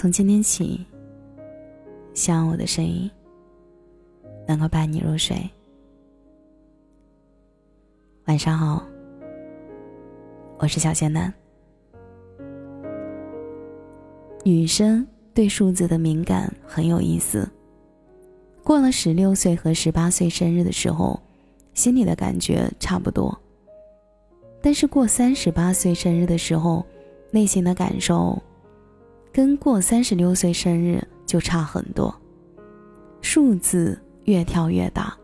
从今天起，希望我的声音能够伴你入睡。晚上好，我是小仙男。女生对数字的敏感很有意思。过了十六岁和十八岁生日的时候，心里的感觉差不多。但是过三十八岁生日的时候，内心的感受，跟过三十六岁生日就差很多。数字越跳越大，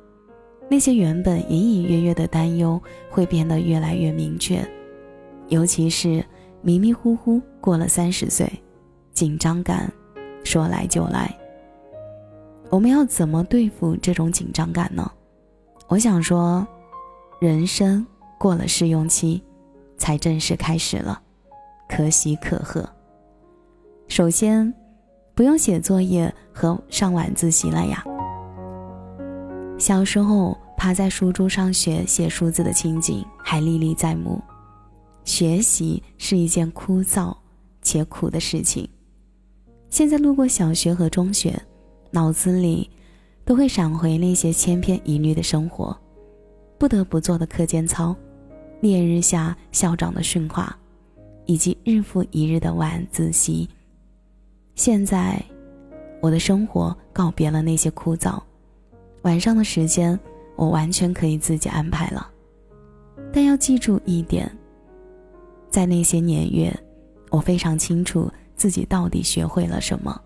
那些原本隐隐约约的担忧会变得越来越明确，尤其是迷迷糊糊过了三十岁，紧张感说来就来。我们要怎么对付这种紧张感呢？我想说，人生过了试用期，才正式开始了，可喜可贺。首先，不用写作业和上晚自习了呀。小时候趴在书桌上学写数字的情景还历历在目。学习是一件枯燥且苦的事情。现在路过小学和中学。脑子里都会闪回那些千篇一律的生活，不得不做的课间操，烈日下校长的训话，以及日复一日的晚自习。现在，我的生活告别了那些枯燥，晚上的时间我完全可以自己安排了。但要记住一点，在那些年月，我非常清楚自己到底学会了什么，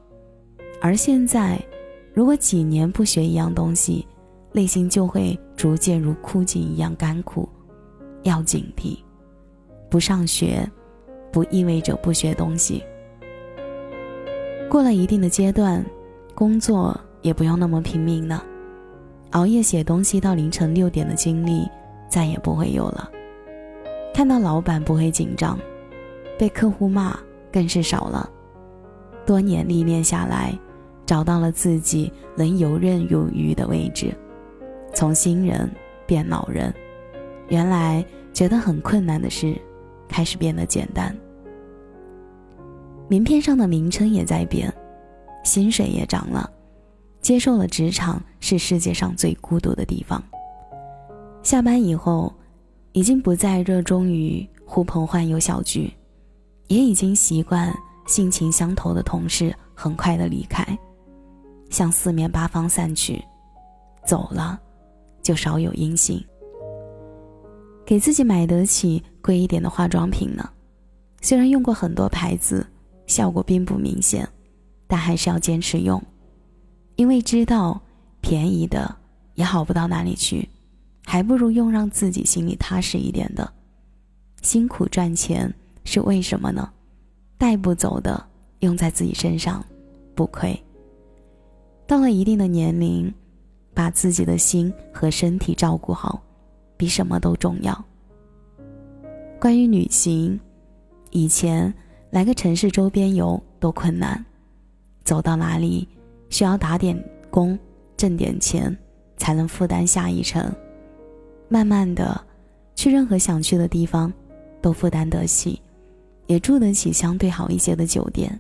而现在。如果几年不学一样东西，内心就会逐渐如枯井一样干枯。要警惕，不上学，不意味着不学东西。过了一定的阶段，工作也不用那么拼命了。熬夜写东西到凌晨六点的经历再也不会有了。看到老板不会紧张，被客户骂更是少了。多年历练下来。找到了自己能游刃有余的位置，从新人变老人，原来觉得很困难的事，开始变得简单。名片上的名称也在变，薪水也涨了，接受了职场是世界上最孤独的地方。下班以后，已经不再热衷于呼朋唤友小聚，也已经习惯性情相投的同事很快的离开。向四面八方散去，走了，就少有音信。给自己买得起贵一点的化妆品呢，虽然用过很多牌子，效果并不明显，但还是要坚持用，因为知道便宜的也好不到哪里去，还不如用让自己心里踏实一点的。辛苦赚钱是为什么呢？带不走的用在自己身上，不亏。到了一定的年龄，把自己的心和身体照顾好，比什么都重要。关于旅行，以前来个城市周边游都困难，走到哪里需要打点工挣点钱，才能负担下一程。慢慢的，去任何想去的地方，都负担得起，也住得起相对好一些的酒店。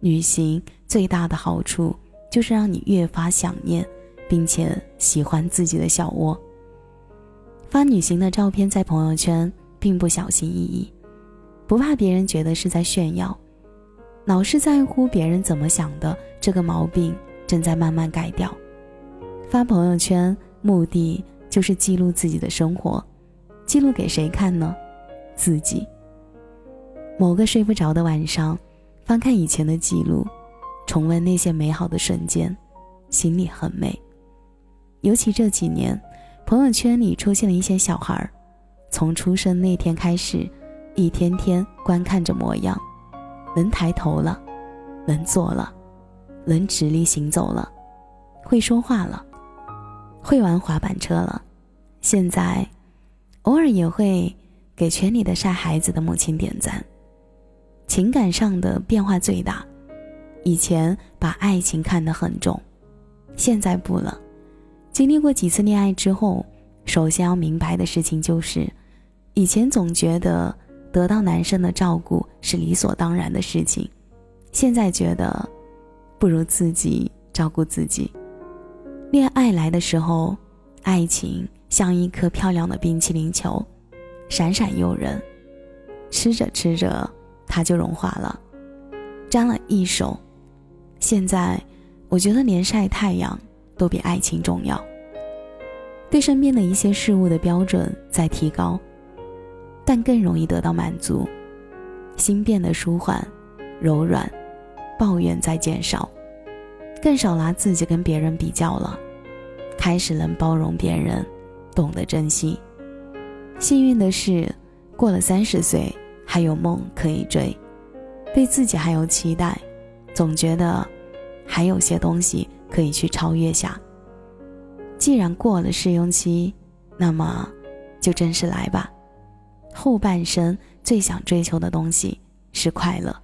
旅行最大的好处。就是让你越发想念，并且喜欢自己的小窝。发旅行的照片在朋友圈，并不小心翼翼，不怕别人觉得是在炫耀，老是在乎别人怎么想的这个毛病正在慢慢改掉。发朋友圈目的就是记录自己的生活，记录给谁看呢？自己。某个睡不着的晚上，翻看以前的记录。重温那些美好的瞬间，心里很美。尤其这几年，朋友圈里出现了一些小孩儿，从出生那天开始，一天天观看着模样，能抬头了，能坐了，能直立行走了，会说话了，会玩滑板车了。现在，偶尔也会给圈里的晒孩子的母亲点赞。情感上的变化最大。以前把爱情看得很重，现在不了。经历过几次恋爱之后，首先要明白的事情就是，以前总觉得得到男生的照顾是理所当然的事情，现在觉得，不如自己照顾自己。恋爱来的时候，爱情像一颗漂亮的冰淇淋球，闪闪诱人。吃着吃着，它就融化了，沾了一手。现在，我觉得连晒太阳都比爱情重要。对身边的一些事物的标准在提高，但更容易得到满足，心变得舒缓、柔软，抱怨在减少，更少拿自己跟别人比较了，开始能包容别人，懂得珍惜。幸运的是，过了三十岁还有梦可以追，对自己还有期待，总觉得还有些东西可以去超越下。既然过了试用期，那么就正式来吧。后半生最想追求的东西是快乐。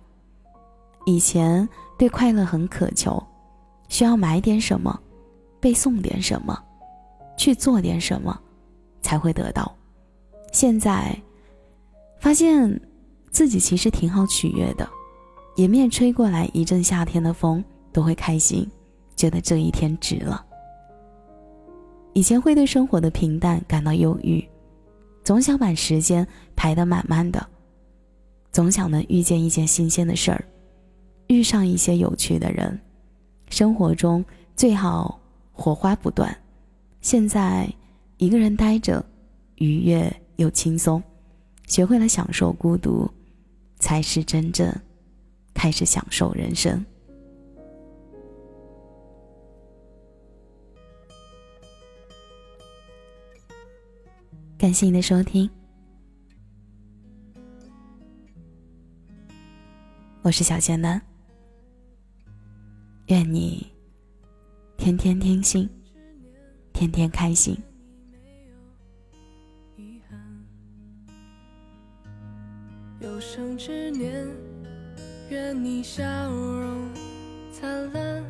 以前对快乐很渴求，需要买点什么，被送点什么，去做点什么，才会得到。现在发现自己其实挺好取悦的，迎面吹过来一阵夏天的风，都会开心，觉得这一天值了。以前会对生活的平淡感到忧郁，总想把时间排得满满的，总想能遇见一件新鲜的事儿，遇上一些有趣的人，生活中最好火花不断。现在一个人呆着，愉悦又轻松，学会了享受孤独，才是真正开始享受人生。感谢你的收听，我是小仙丹。愿你天天听心，天天开心。有生之年，愿你笑容灿烂，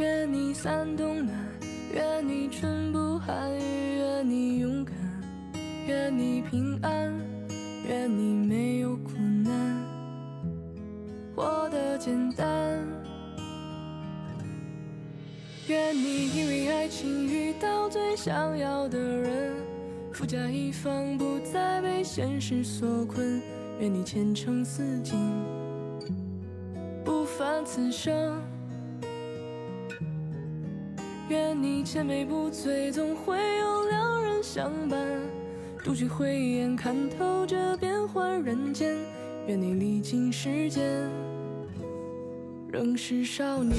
愿你三冬暖。愿你春不寒，愿你勇敢，愿你平安，愿你没有苦难，活得简单。愿你因为爱情遇到最想要的人，富甲一方，不再被现实所困。愿你前程似锦，不凡此生。愿你千杯不醉，总会有良人相伴；独具慧眼，看透这变幻人间。愿你历经世间，仍是少年。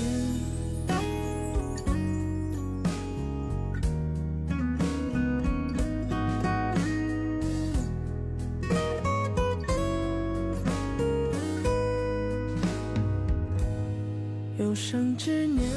有生之年。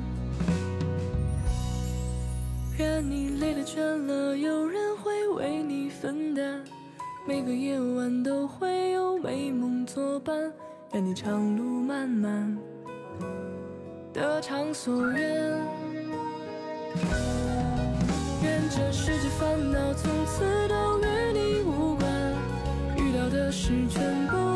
倦了，有人会为你分担；每个夜晚都会有美梦作伴。愿你长路漫漫，得偿所愿。愿这世界烦恼从此都与你无关，遇到的事全部